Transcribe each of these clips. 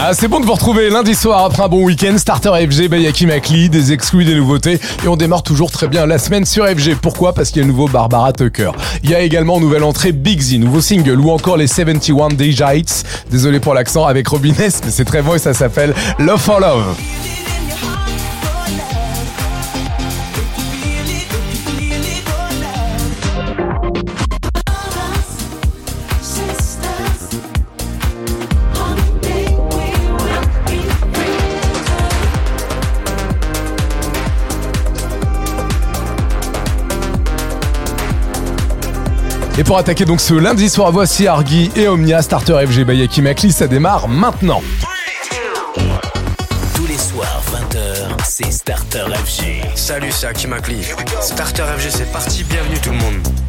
Ah, c'est bon de vous retrouver lundi soir après un bon week-end. Starter FG, Bayaki Makli, des exclus, des nouveautés. Et on démarre toujours très bien la semaine sur FG. Pourquoi? Parce qu'il y a le nouveau Barbara Tucker. Il y a également en nouvelle entrée Big Z, nouveau single, ou encore les 71 Deja Hits. Désolé pour l'accent avec Robin S, mais c'est très bon et ça s'appelle Love for Love. Pour attaquer donc ce lundi soir, voici Argy et Omnia Starter FG Bayaki Makli. Ça démarre maintenant. Tous les soirs, 20h, c'est Starter FG. Salut, c'est Hakim Akli. Starter FG, c'est parti. Bienvenue tout le monde.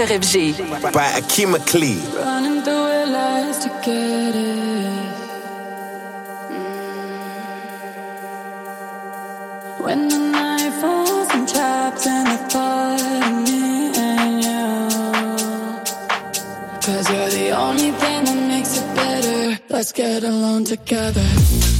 Starter Starter FG. by Hakeem Akli. Running through our lives to get it. Mm. When the night falls, I'm trapped in the thought of me and you. Cause you're the only thing that makes it better. Let's get alone together.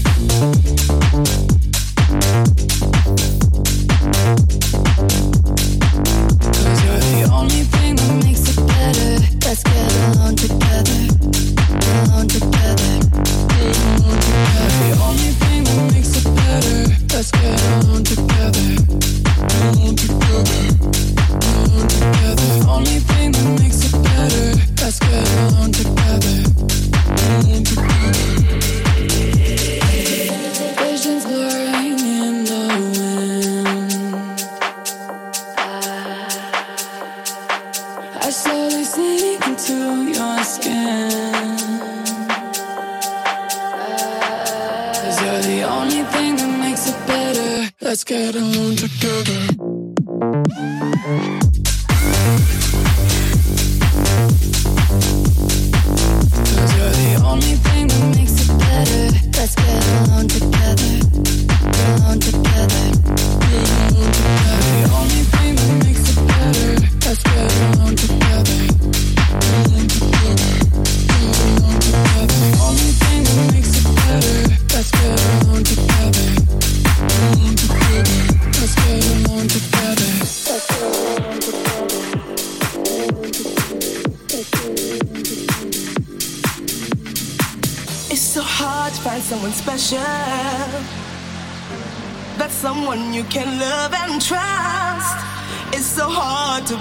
Only thing that makes it better. Let's get alone together. Cause you're the only thing that makes it better. Let's get alone together. Alone together. Alone together. The only thing that makes it better. Let's get alone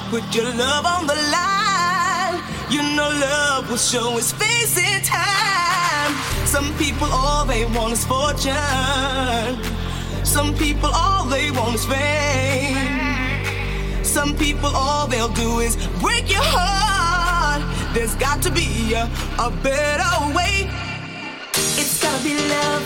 Put your love on the line. You know love will show its face in time. Some people all they want is fortune. Some people all they want is fame. Some people all they'll do is break your heart. There's got to be a, a better way. It's gotta be love.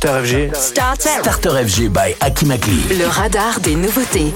Starter FG. Starter. FG by Akimakli. Le radar des nouveautés.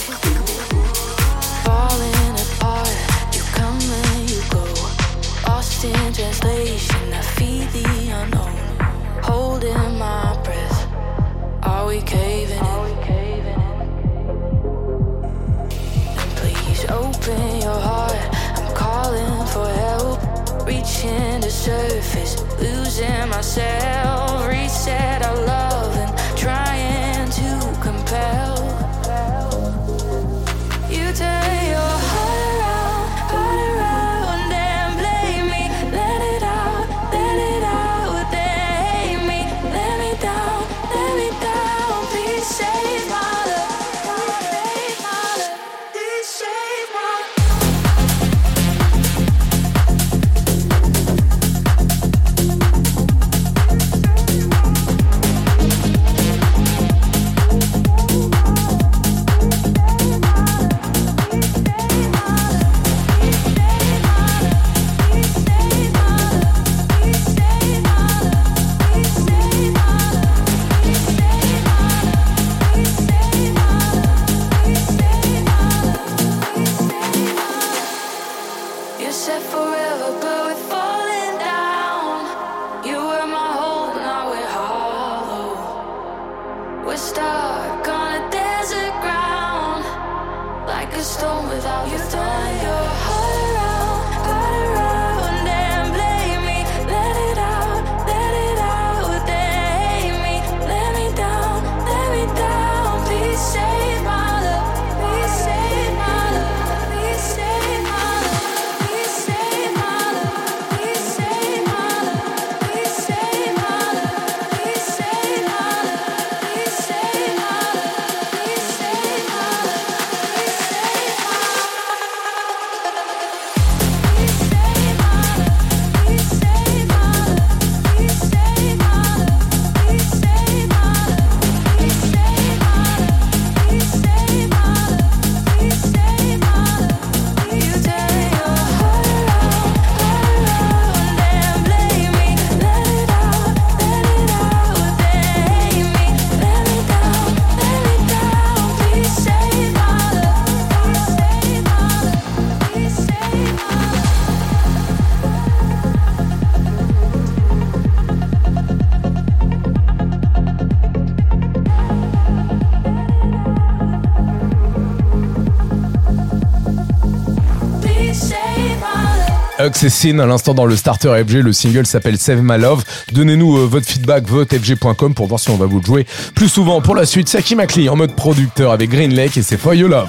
Hux et à l'instant dans le starter FG. Le single s'appelle Save My Love. Donnez-nous euh, votre feedback, votefg.com pour voir si on va vous le jouer plus souvent. Pour la suite, Saki Makli en mode producteur avec Green Lake et ses For Your Love.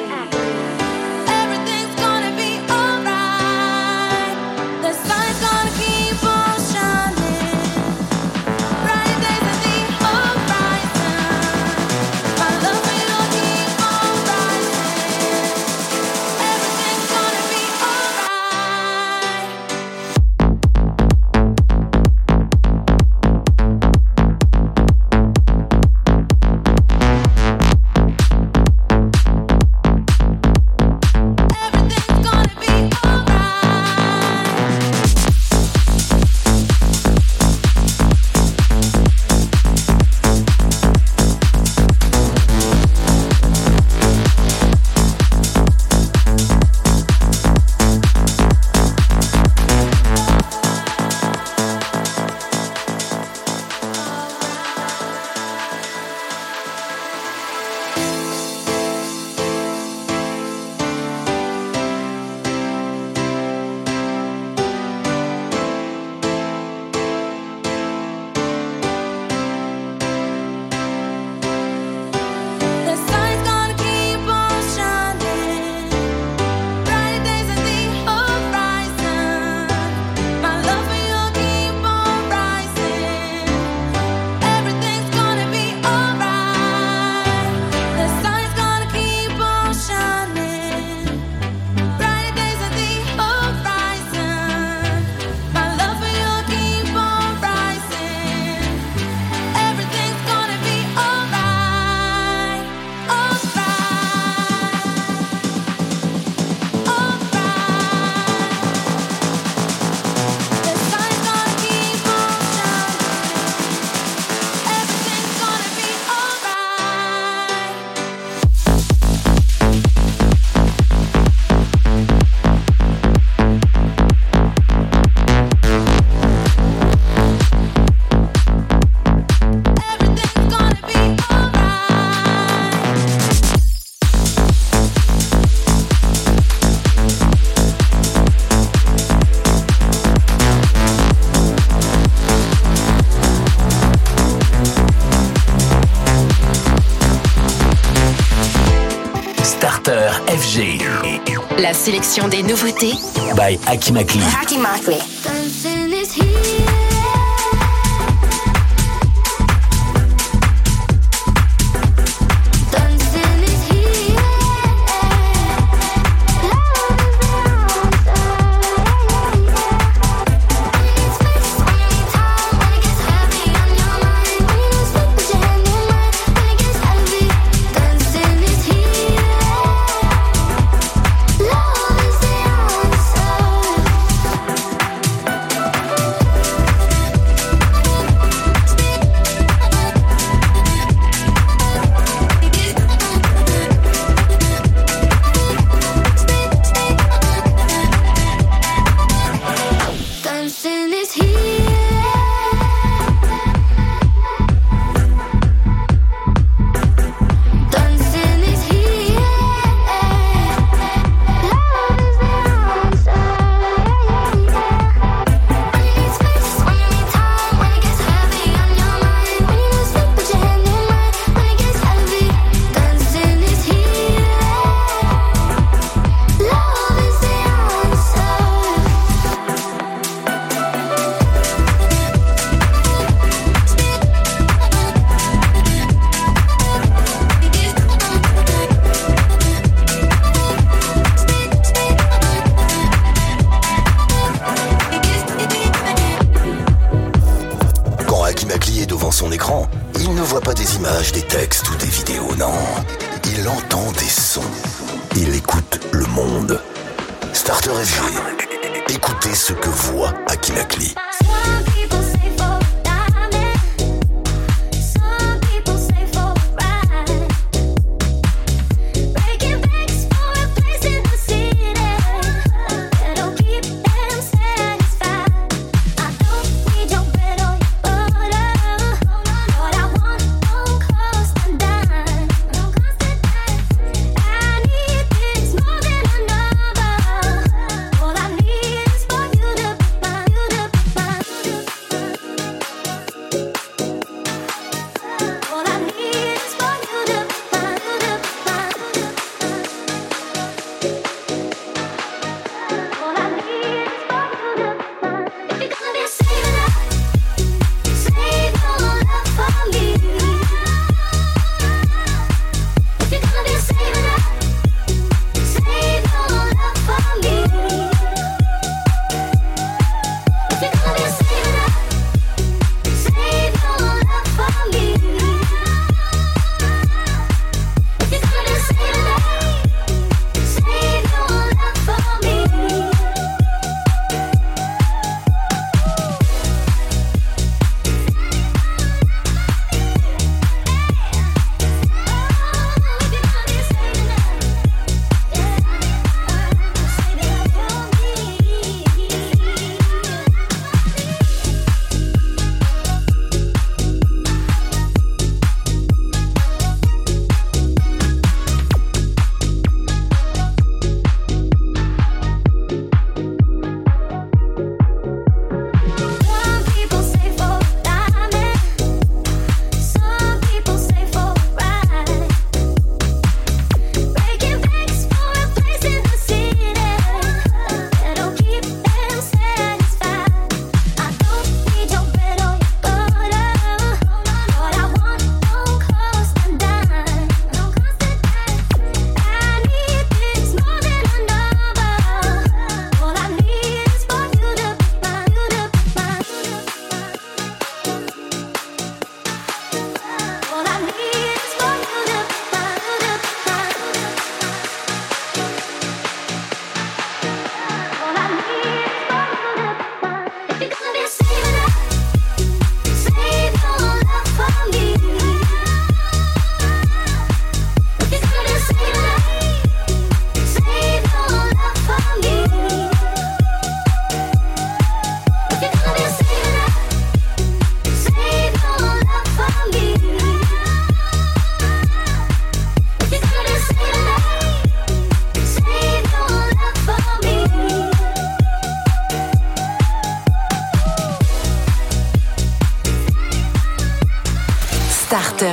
sélection des nouveautés by Akimakli. Akimakli.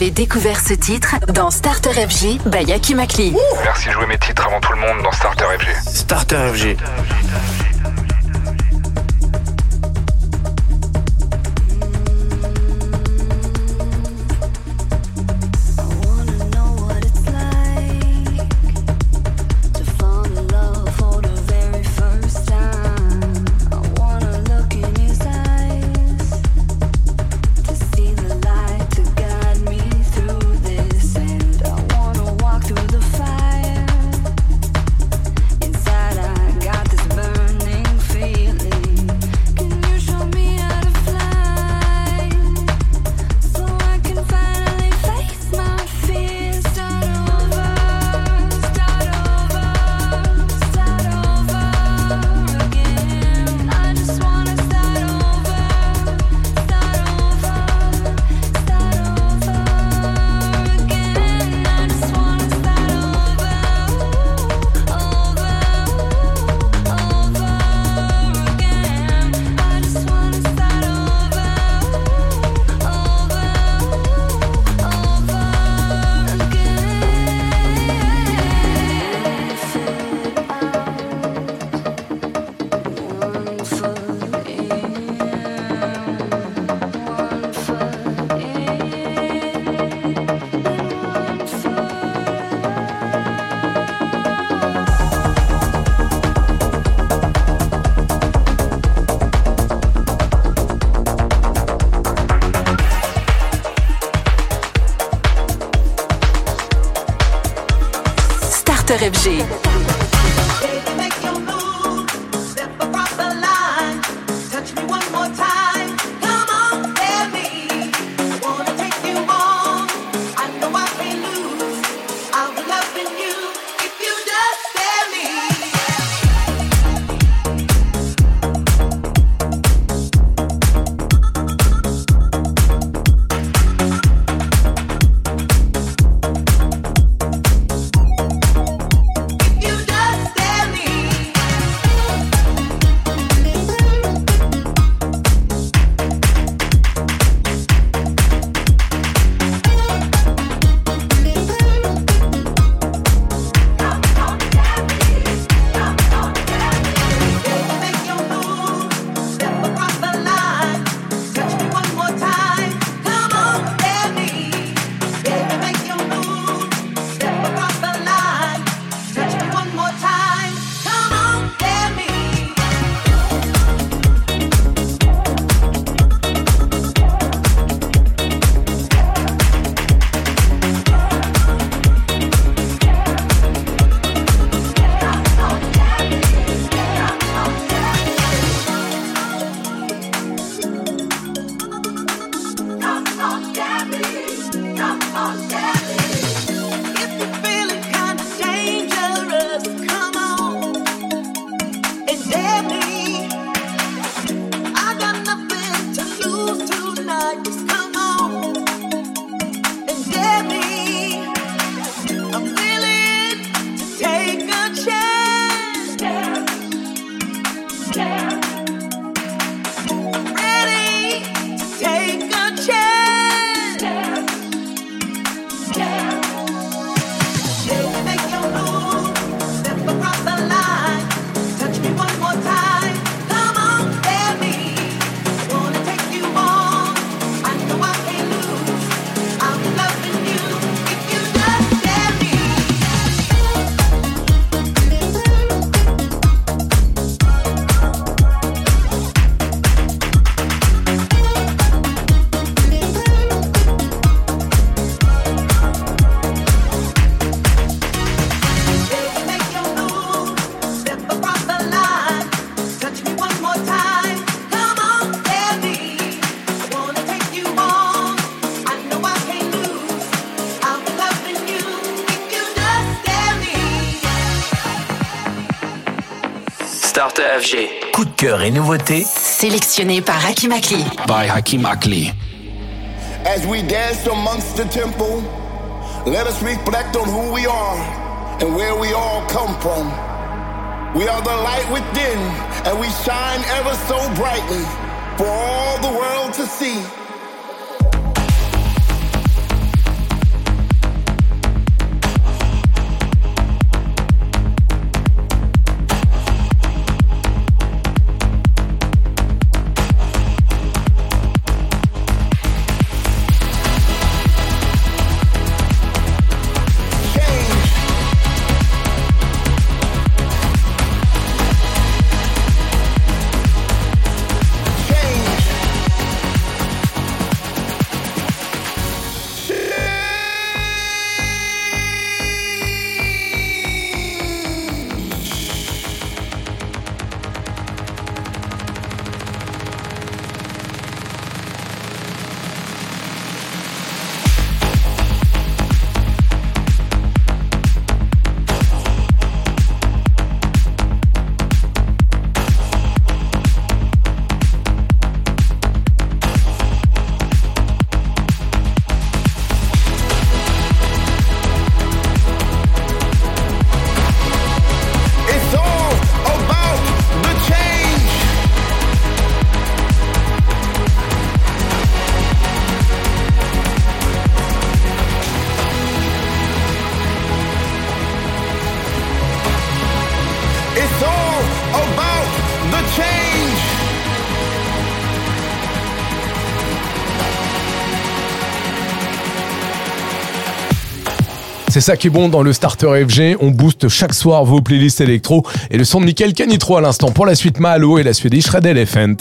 avez découvert ce titre dans Starter FG by Hakim Akli. Merci de jouer mes titres avant tout le monde dans Starter FG. Starter FG. FG. Coup de cœur et nouveautés Sélectionné par Hakim Akli. by Hakim Akli. As we dance amongst the temple, let us reflect on who we are and where we all come from. We are the light within, and we shine ever so brightly for all the world to see. C'est ça qui est bon dans le Starter FG. On booste chaque soir vos playlists électro et le son de Michael Canitro à l'instant. Pour la suite, Mahalo et la Swedish Red Elephant.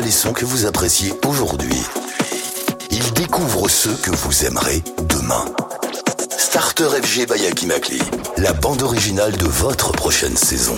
Les sons que vous appréciez aujourd'hui. Il découvre ceux que vous aimerez demain. Starter FG by Akimakli, la bande originale de votre prochaine saison.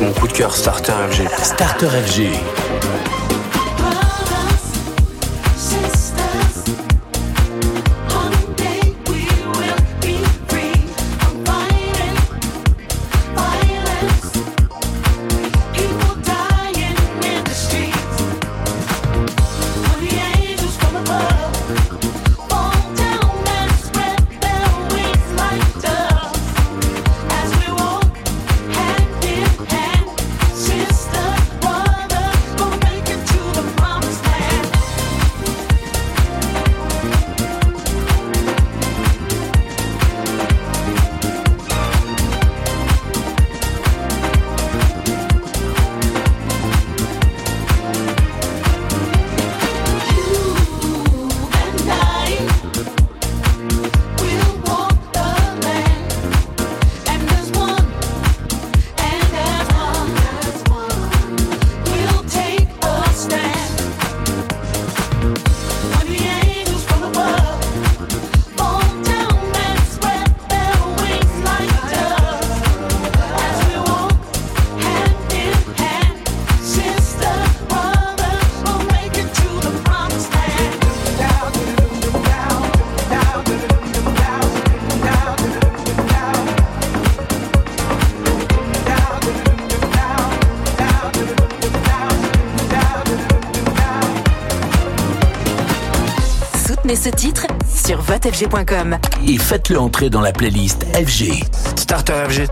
Mon coup de cœur Starter FG. Starter FG. Soutenez ce titre sur votefg.com. Et faites-le entrer dans la playlist FG. Starter FG.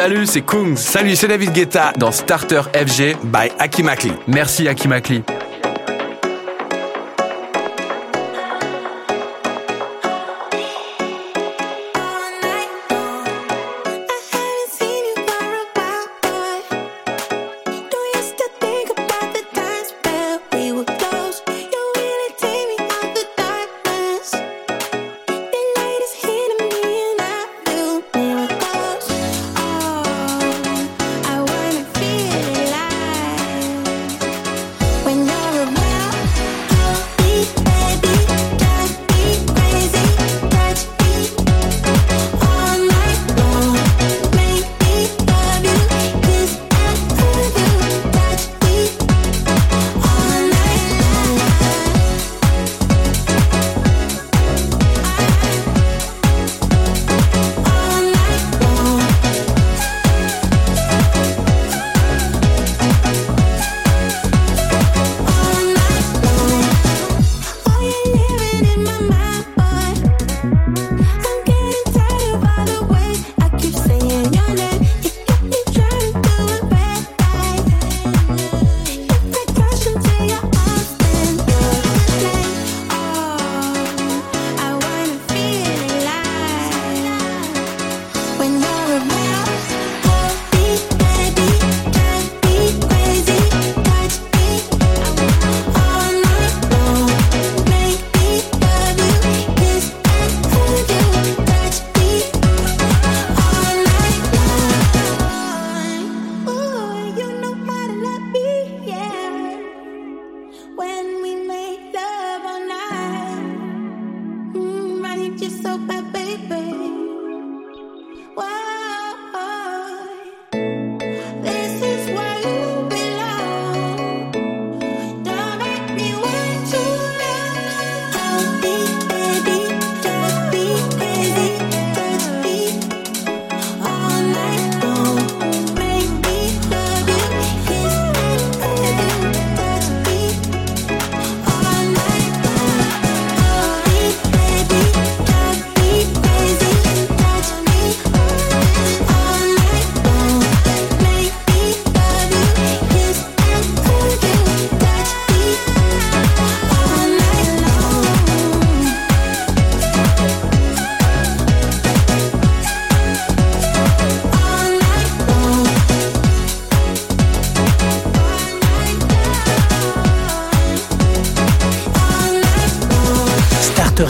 Salut, c'est Kungs. Salut, c'est David Guetta dans Starter FG by Akimakli. Merci Akimakli.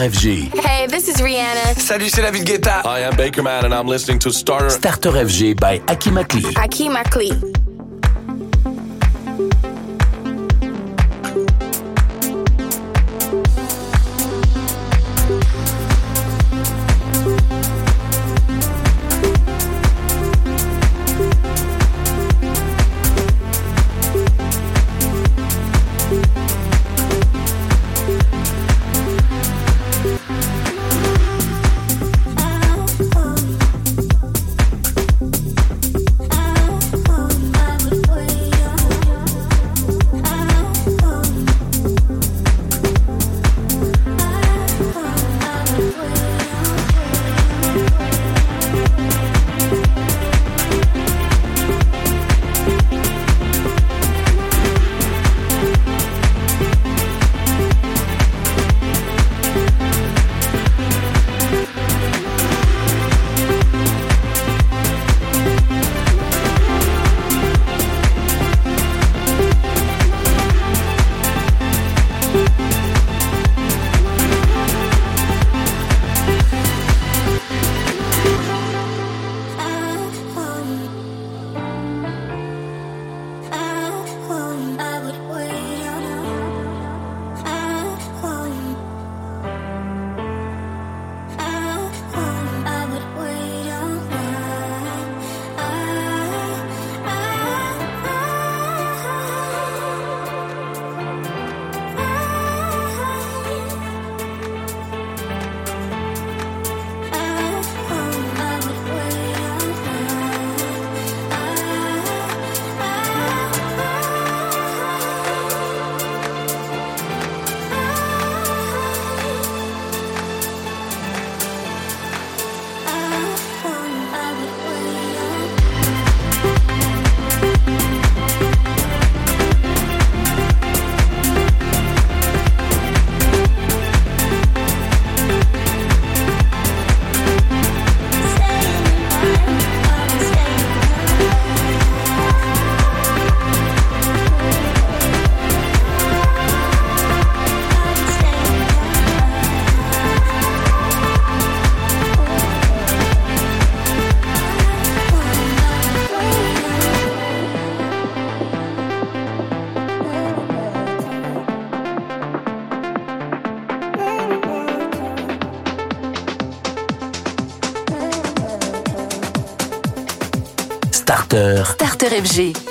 FG. Hey, this is Rihanna. Salut, c'est David Guetta. I am Baker Man and I'm listening to Starter. Starter FG by Aki Makli. TRFG.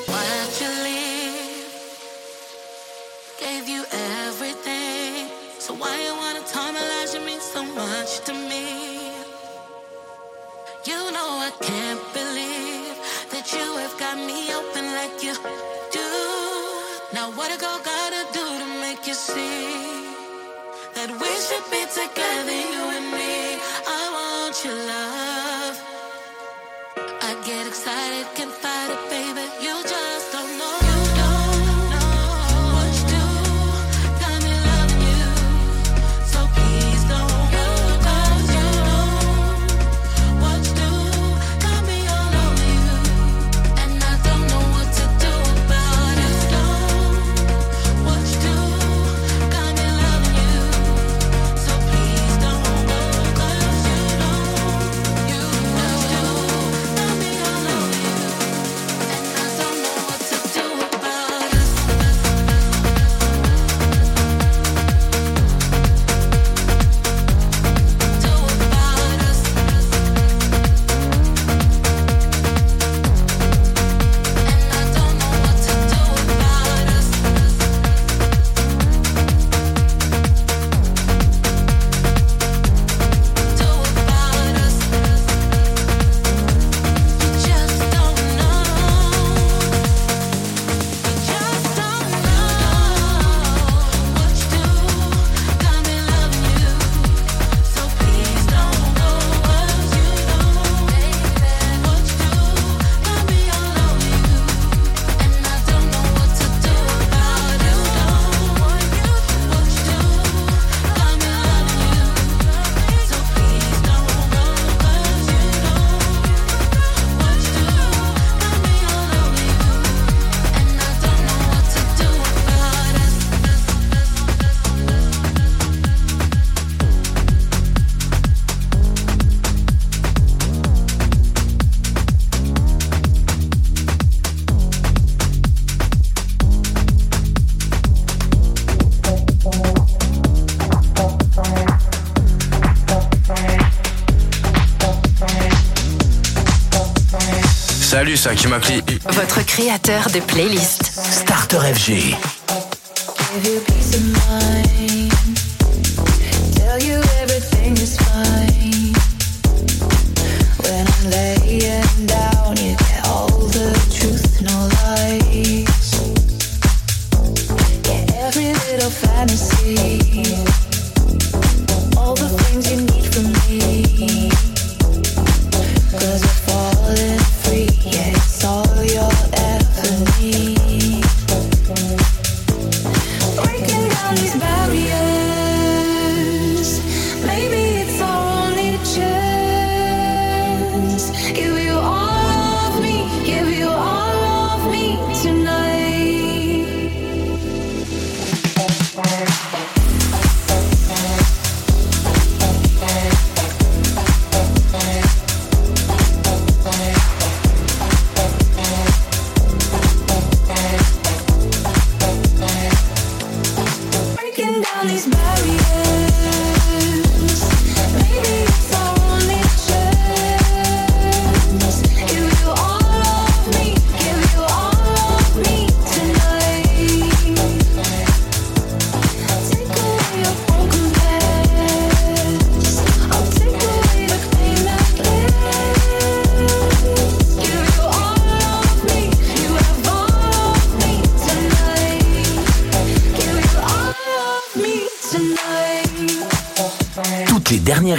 Salut, c'est Akimakli. Votre créateur de playlist. Starter FG.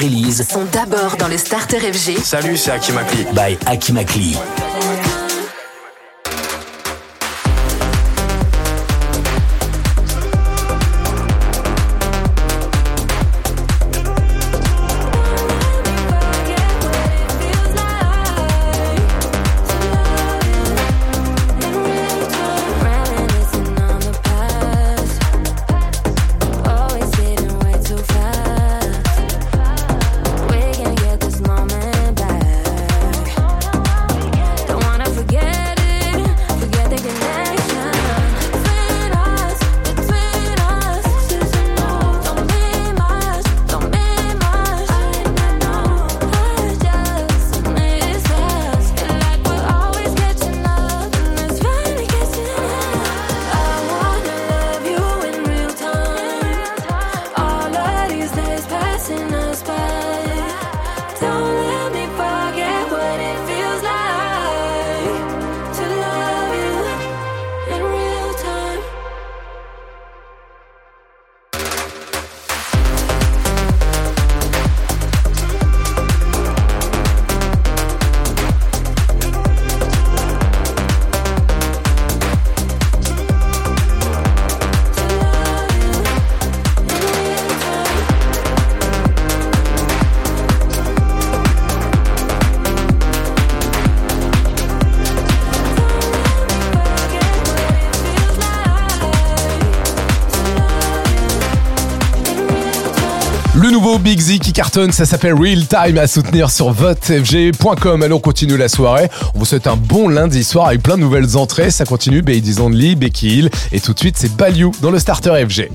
Sont d'abord dans le Starter FG. Salut, c'est Akimakli. Bye Akimakli. Le nouveau Big Z qui cartonne, ça s'appelle Real Time à soutenir sur votefg.com. Allez, on continue la soirée. On vous souhaite un bon lundi soir avec plein de nouvelles entrées. Ça continue, Baby Only, Becky Hill. Et tout de suite, c'est Baliou dans le starter FG.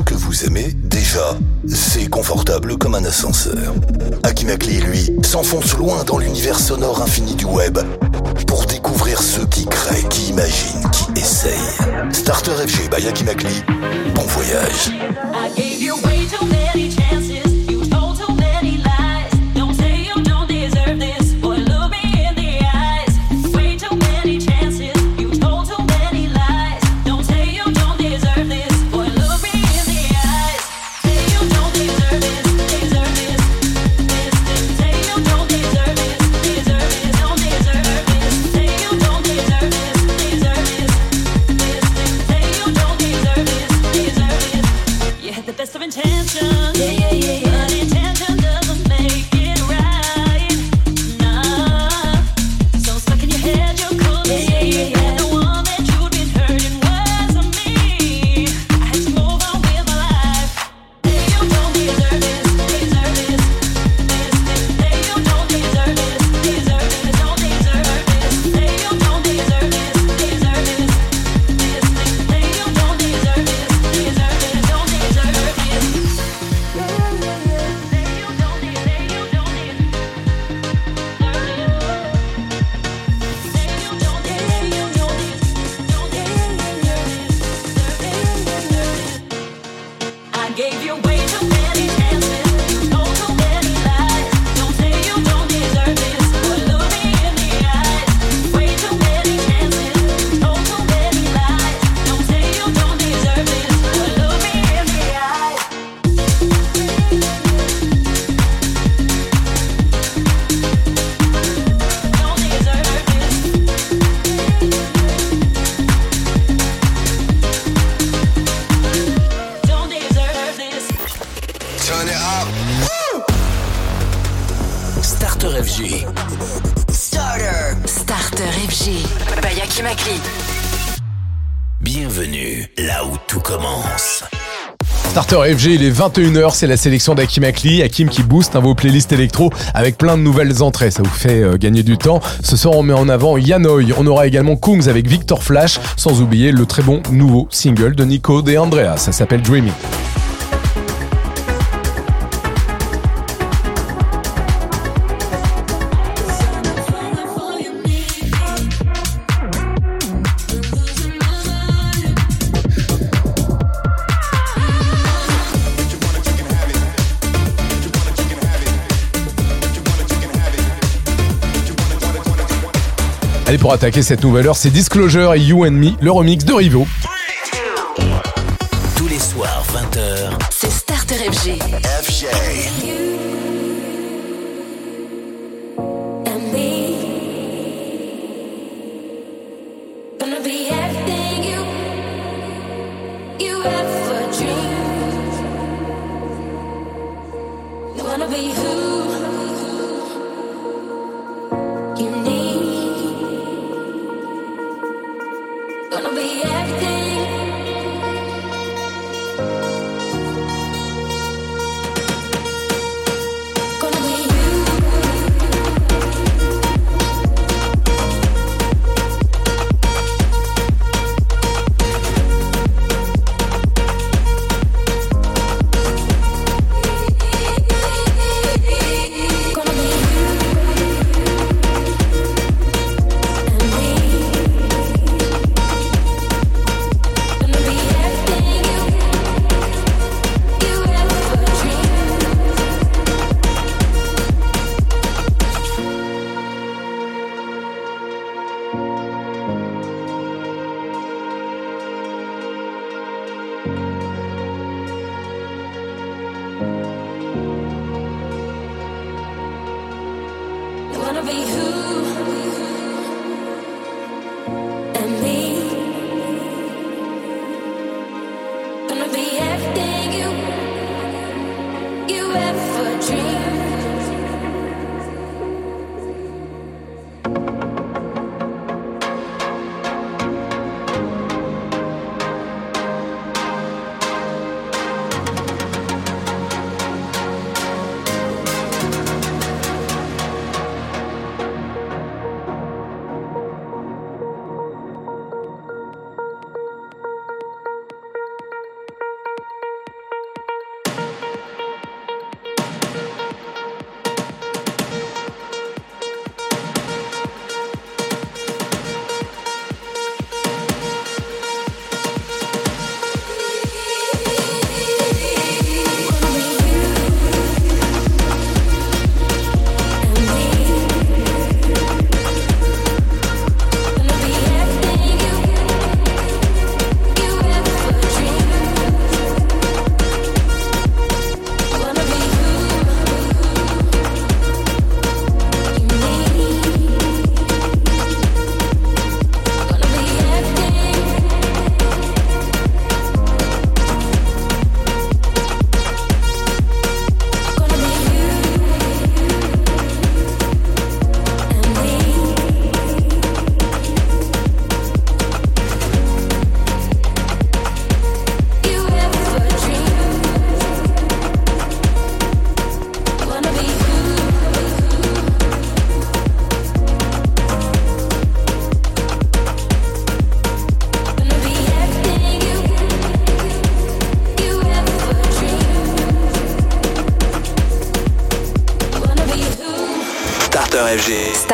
que vous aimez, déjà, c'est confortable comme un ascenseur. Akimakli, lui, s'enfoncent loin dans l'univers sonore infini du web pour découvrir ceux qui créent, qui imaginent, qui essayent. Starter FG by Akimakli, bon voyage. Il est 21h, c'est la sélection d'Akim Akli. Akim qui booste hein, vos playlists électro avec plein de nouvelles entrées, ça vous fait euh, gagner du temps. Ce soir, on met en avant Yanoi. On aura également Kungs avec Victor Flash, sans oublier le très bon nouveau single de Nico De Andrea, ça s'appelle Dreaming. pour attaquer cette nouvelle heure, c'est Disclosure et You and Me, le remix de Rivo. Tous les soirs, 20h, c'est Starter FG. FG.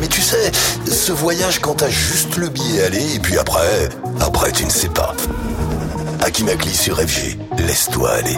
mais tu sais, ce voyage quand t'as juste le billet aller, et puis après, après tu ne sais pas. Akinakli sur FG, laisse-toi aller.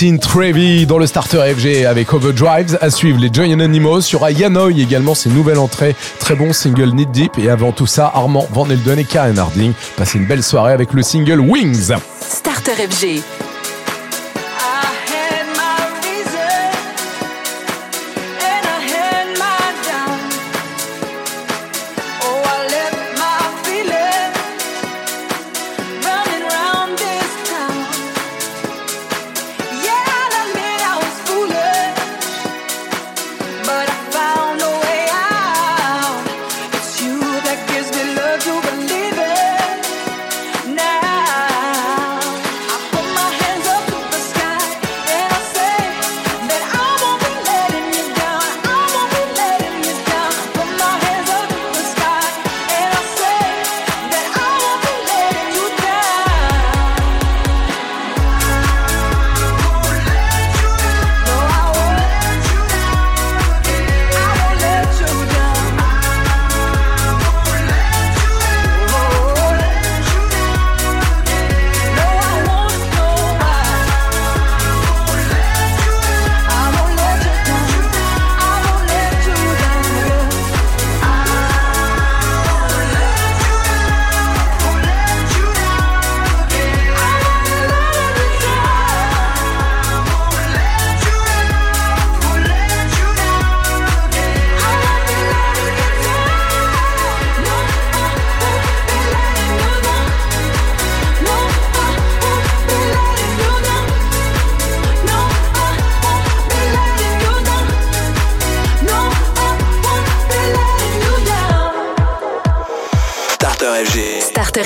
Martin Trevi dans le starter FG avec Overdrives. À suivre les Joy Anonymous. Il y aura également, ses nouvelles entrées. Très bon single Need Deep. Et avant tout ça, Armand Van Elden et Karen Harding. Passez une belle soirée avec le single Wings. Starter FG.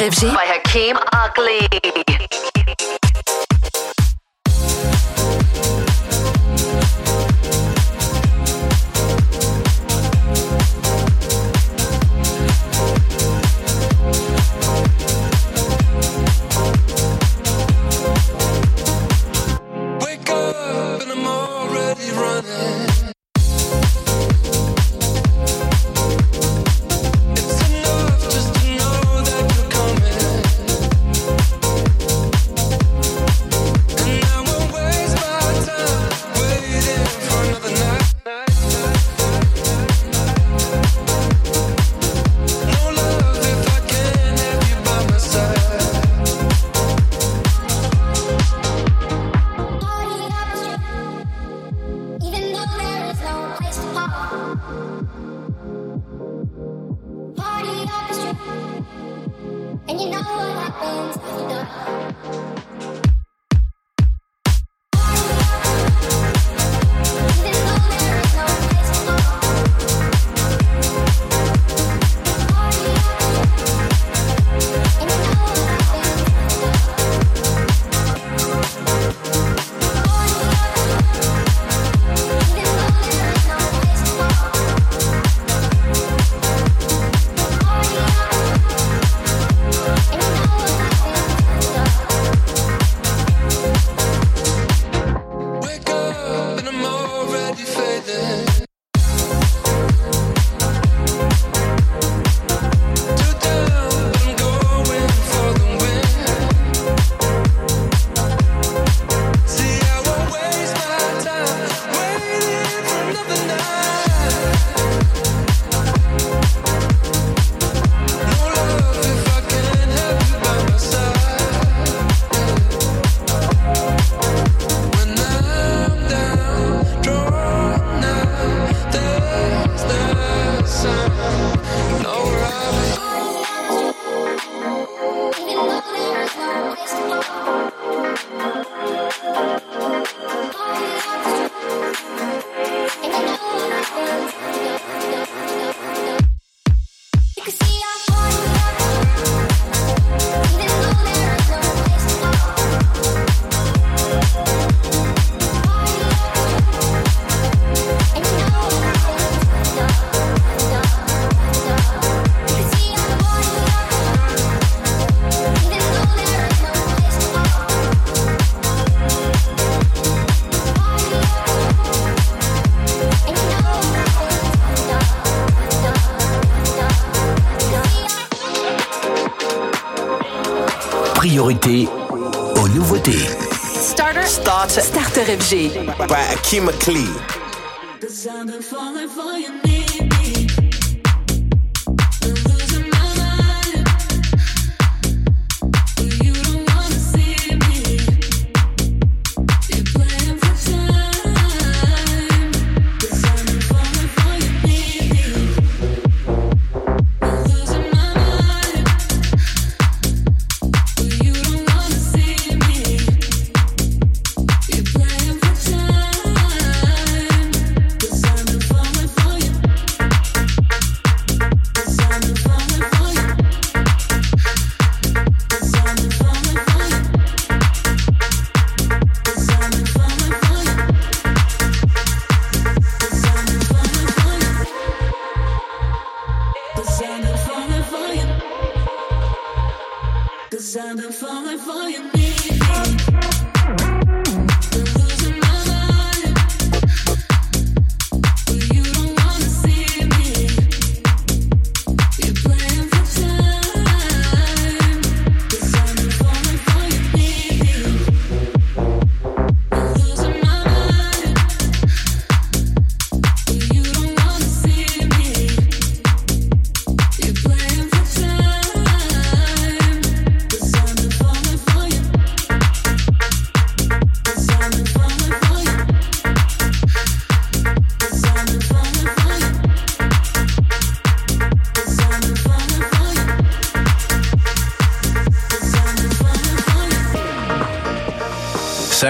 FG aux nouveautés. Starter. Starter. Starter FG. By Akima Klee. The sound of falling for you.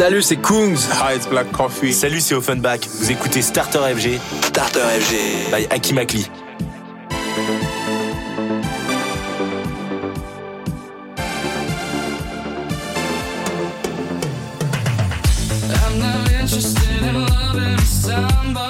Salut, c'est Kungs. Hi, it's Black Coffee. Salut, c'est Offenbach. Vous écoutez Starter FG. Starter FG. By Aki Makli. I'm not interested in loving somebody.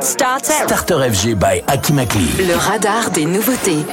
Starter FG by Akimakli. Le radar des nouveautés.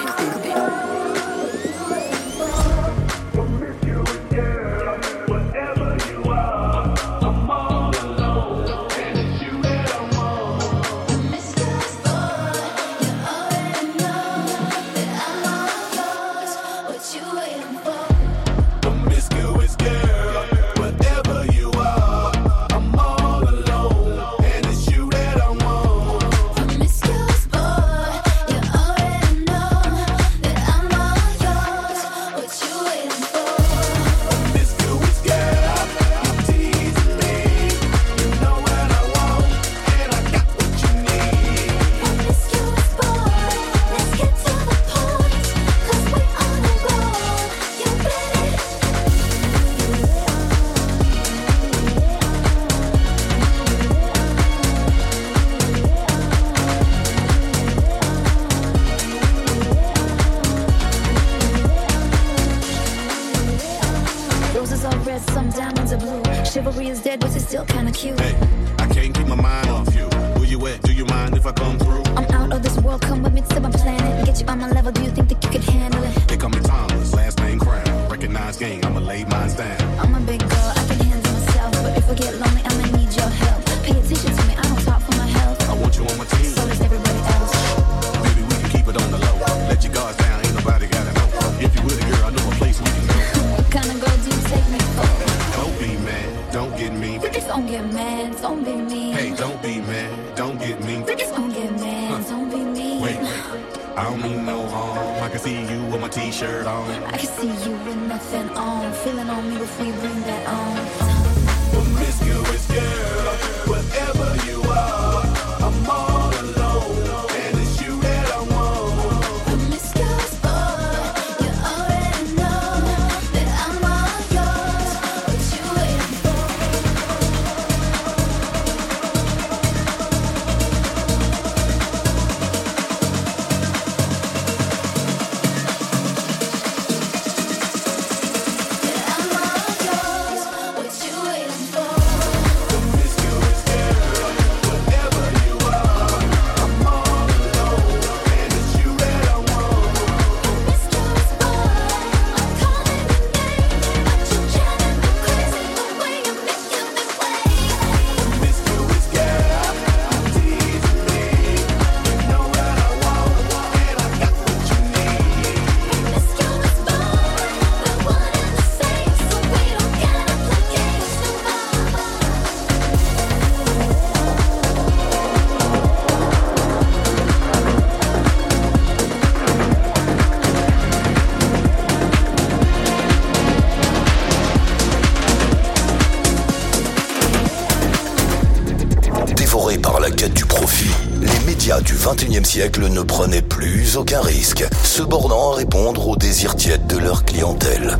du XXIe siècle ne prenaient plus aucun risque, se bornant à répondre aux désirs tièdes de leur clientèle.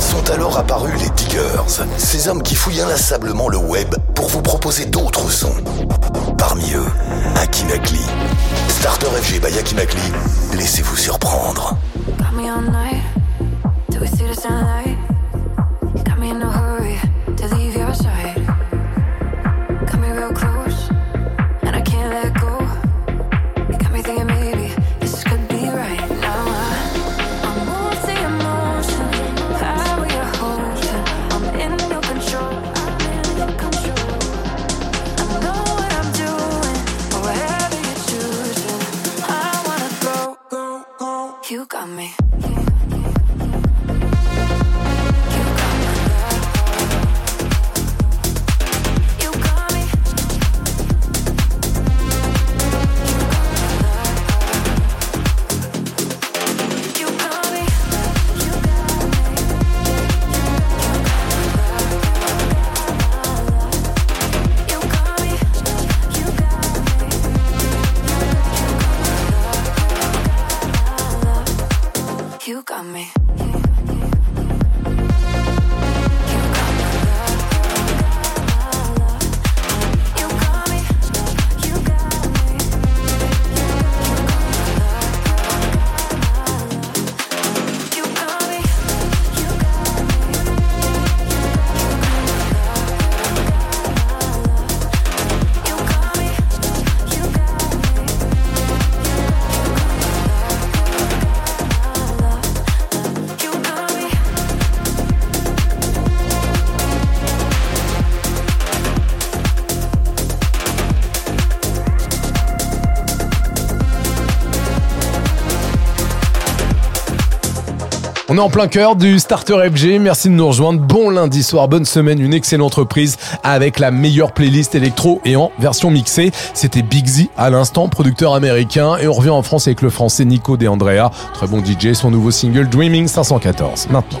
Sont alors apparus les diggers, ces hommes qui fouillent inlassablement le web pour vous proposer d'autres sons. Parmi eux, Akinakli. Starter FG by Akinakli, laissez-vous surprendre. En plein cœur du Starter FG. Merci de nous rejoindre. Bon lundi soir, bonne semaine, une excellente reprise avec la meilleure playlist électro et en version mixée. C'était Big Z à l'instant, producteur américain. Et on revient en France avec le français Nico De Andrea. Très bon DJ, son nouveau single Dreaming 514. Maintenant.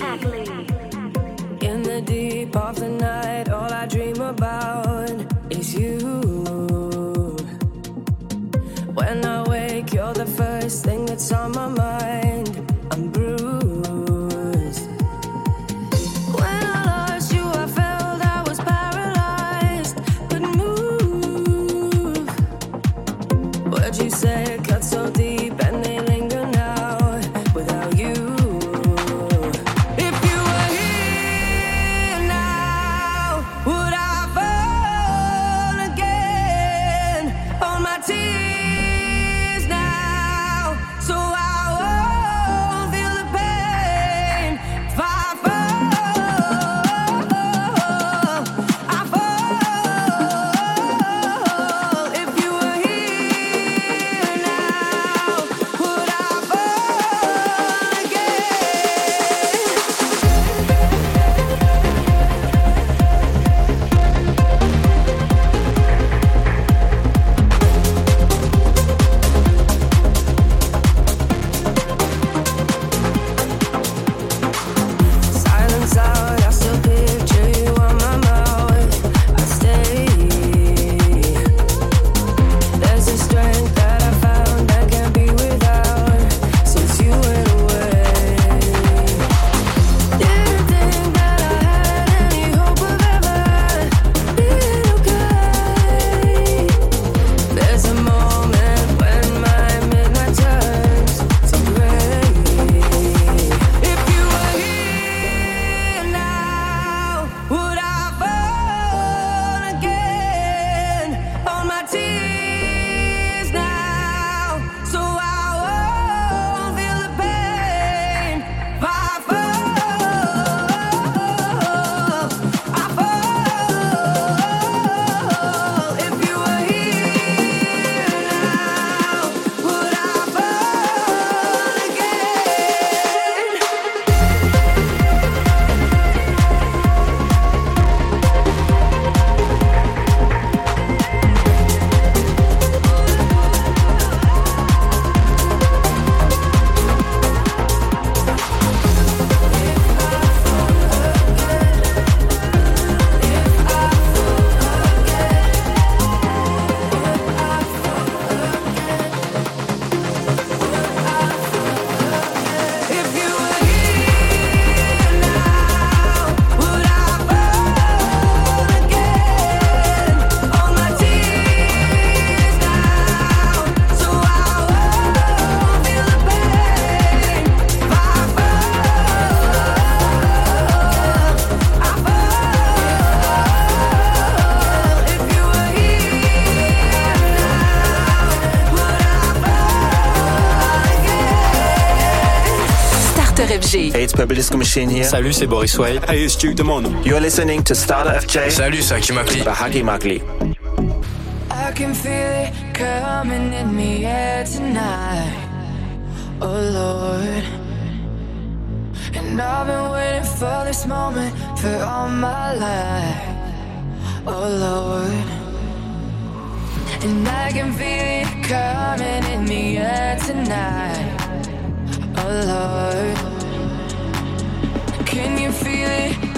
Machine here. Salut, c'est Boris Hey, it's Duke Demon. You're listening to Starter FJ. Salut, c'est I can feel it coming in the air tonight. Oh Lord. And I've been waiting for this moment for all my life. Oh Lord. And I can feel it coming in the air tonight. Oh Lord.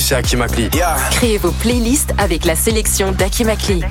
C'est Akimakli. Créez vos playlists avec la sélection d'Akimakli.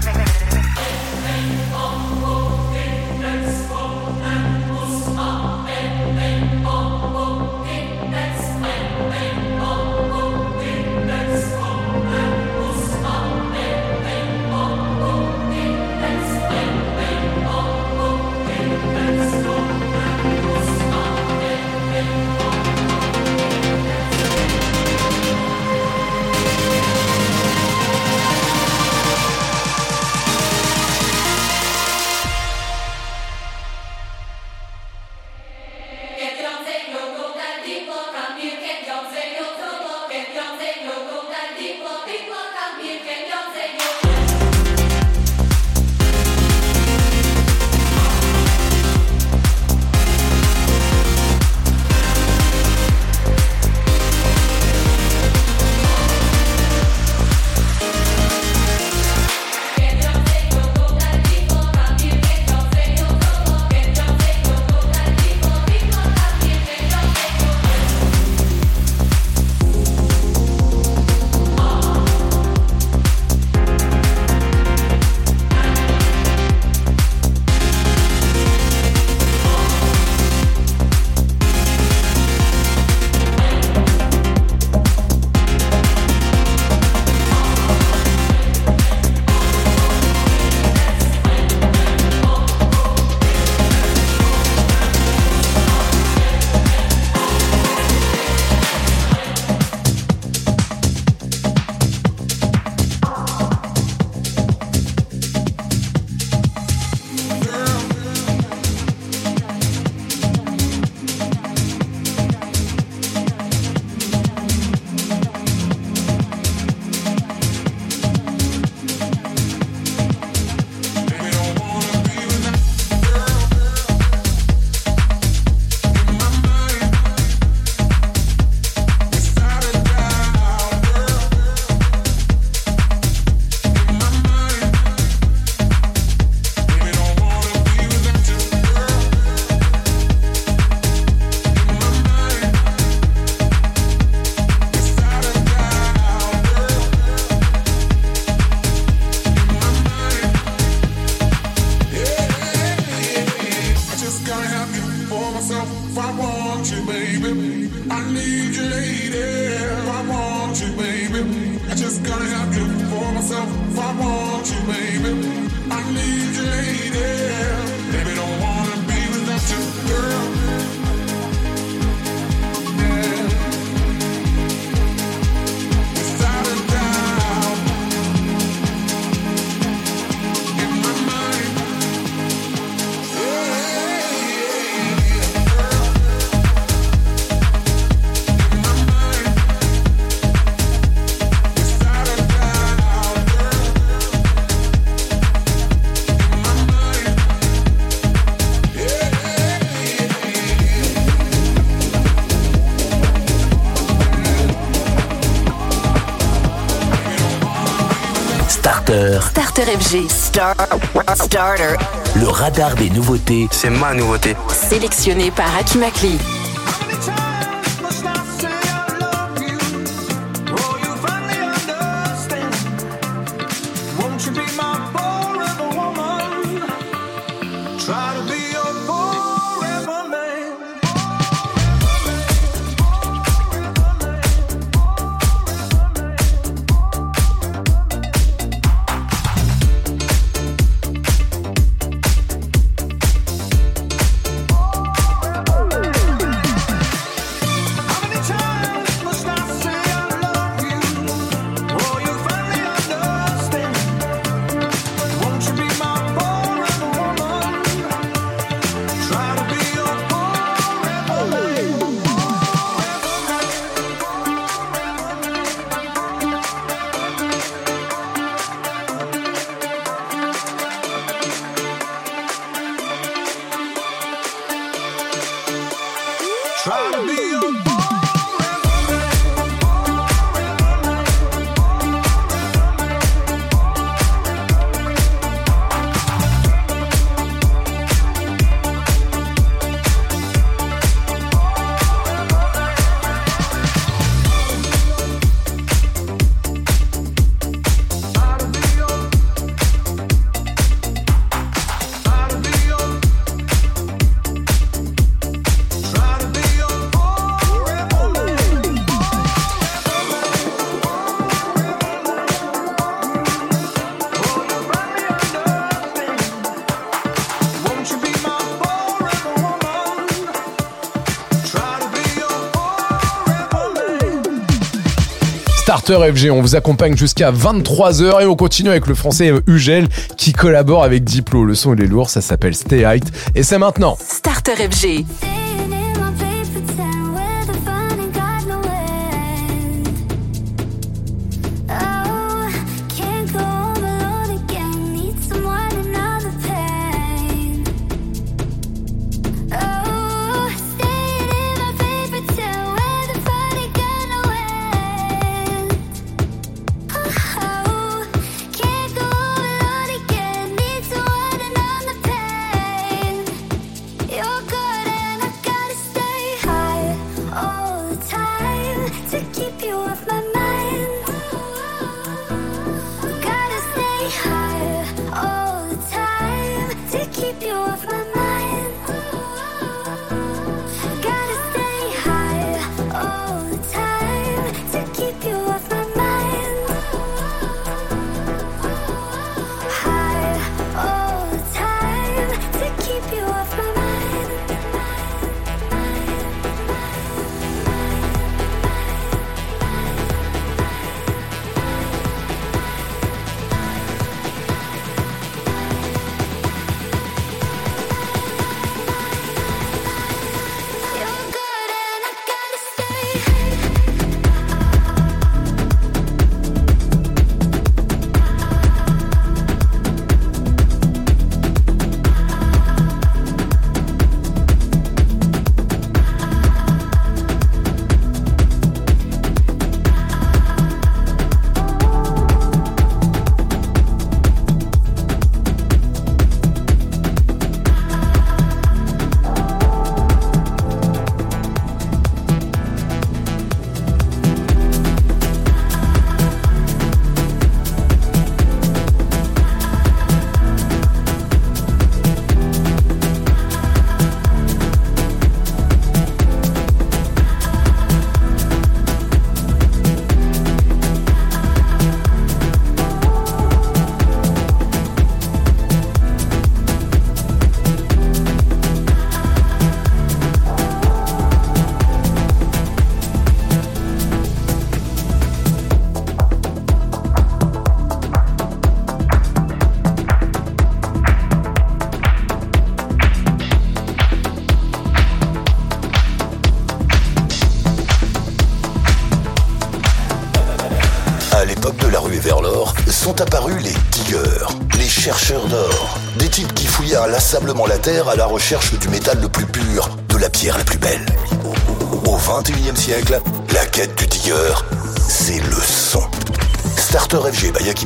Le radar des nouveautés. C'est ma nouveauté. Sélectionné par Aki Makli. Starter FG. On vous accompagne jusqu'à 23h et on continue avec le français euh, Ugel qui collabore avec Diplo. Le son il est lourd, ça s'appelle Stay Height et c'est maintenant. Starter FG. À la recherche du métal le plus pur, de la pierre la plus belle. Au XXIe siècle, la quête du digger, c'est le son. Starter FG by Yaki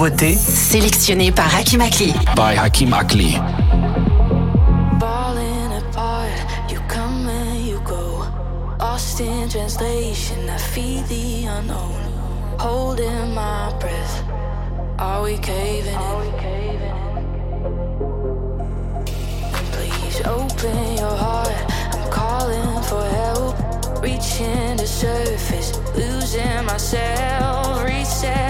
nouveautés sélectionnées par Hakim Akli. By Hakim Akli. in translation, I feed the unknown. Holding my breath, are we caving are? We caving in? Please open your heart, I'm calling for help. Reaching the surface, losing myself, reset.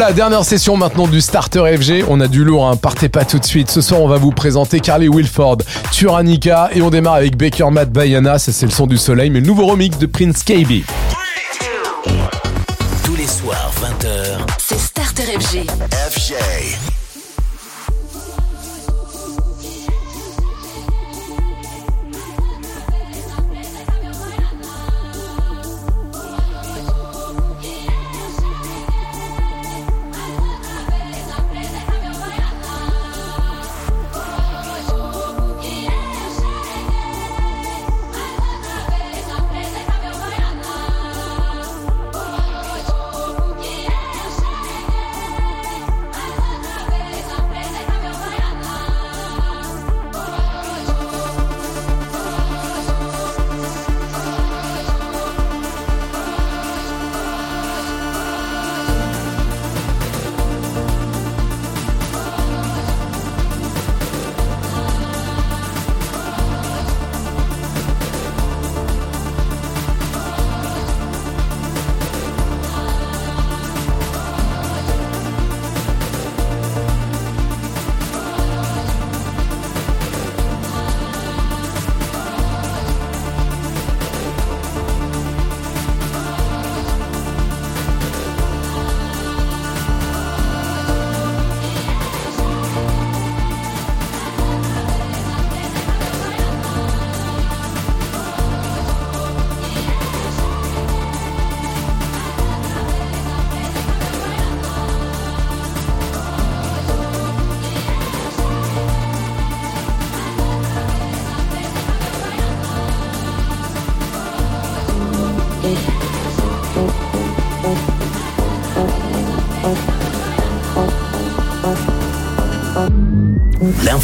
Voilà, dernière session maintenant du Starter FG. On a du lourd, hein. partez pas tout de suite. Ce soir, on va vous présenter Carly Wilford, Turanica et on démarre avec Baker Matt Bayana. Ça, c'est le son du soleil, mais le nouveau remix de Prince KB.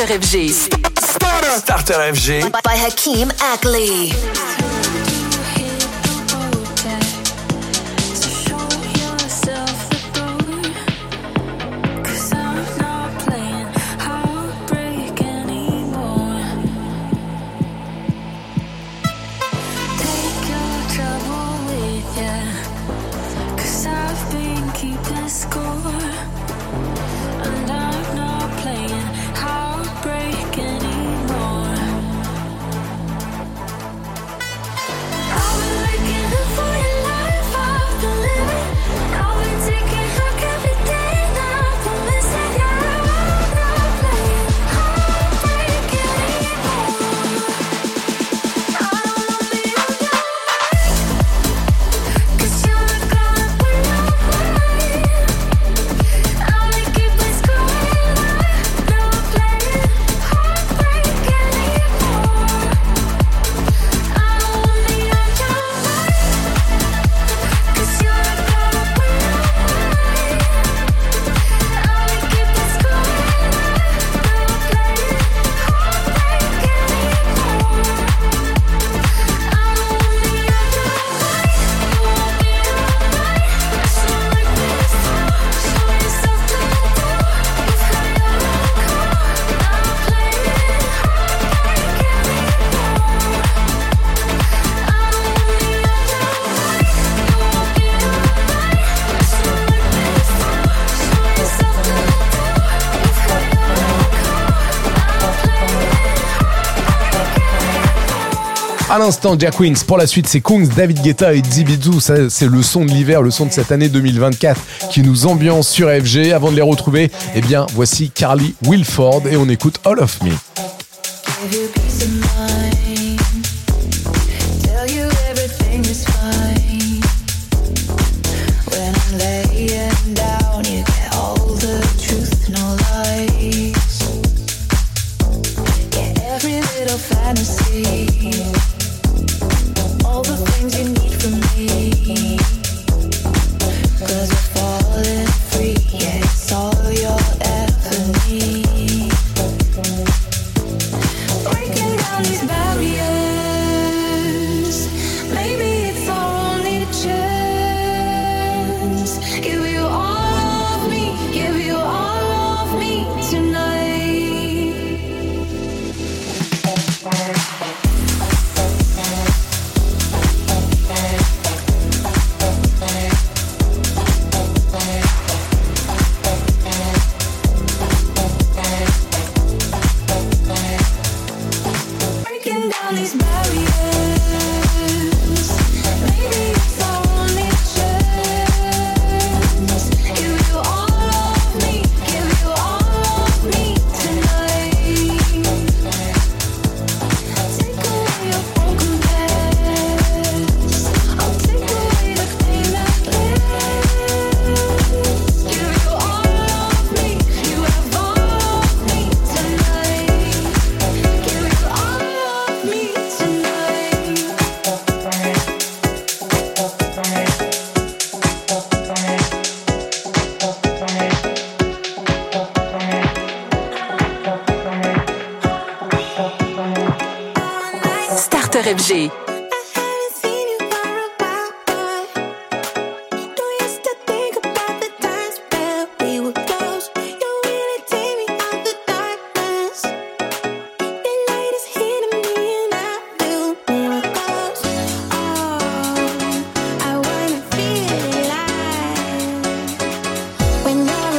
Starter FG. Starter. Starter FG. By Hakeem Ackley. À l'instant, Jack Wins. Pour la suite, c'est Kungs, David Guetta et Dibidou. Ça, c'est le son de l'hiver, le son de cette année 2024 qui nous ambiance sur FG. Avant de les retrouver, eh bien, voici Carly Wilford et on écoute All of Me. when you're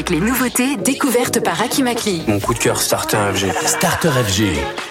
avec les nouveautés découvertes par Akimakli. Mon coup de cœur Starter FG. Starter FG.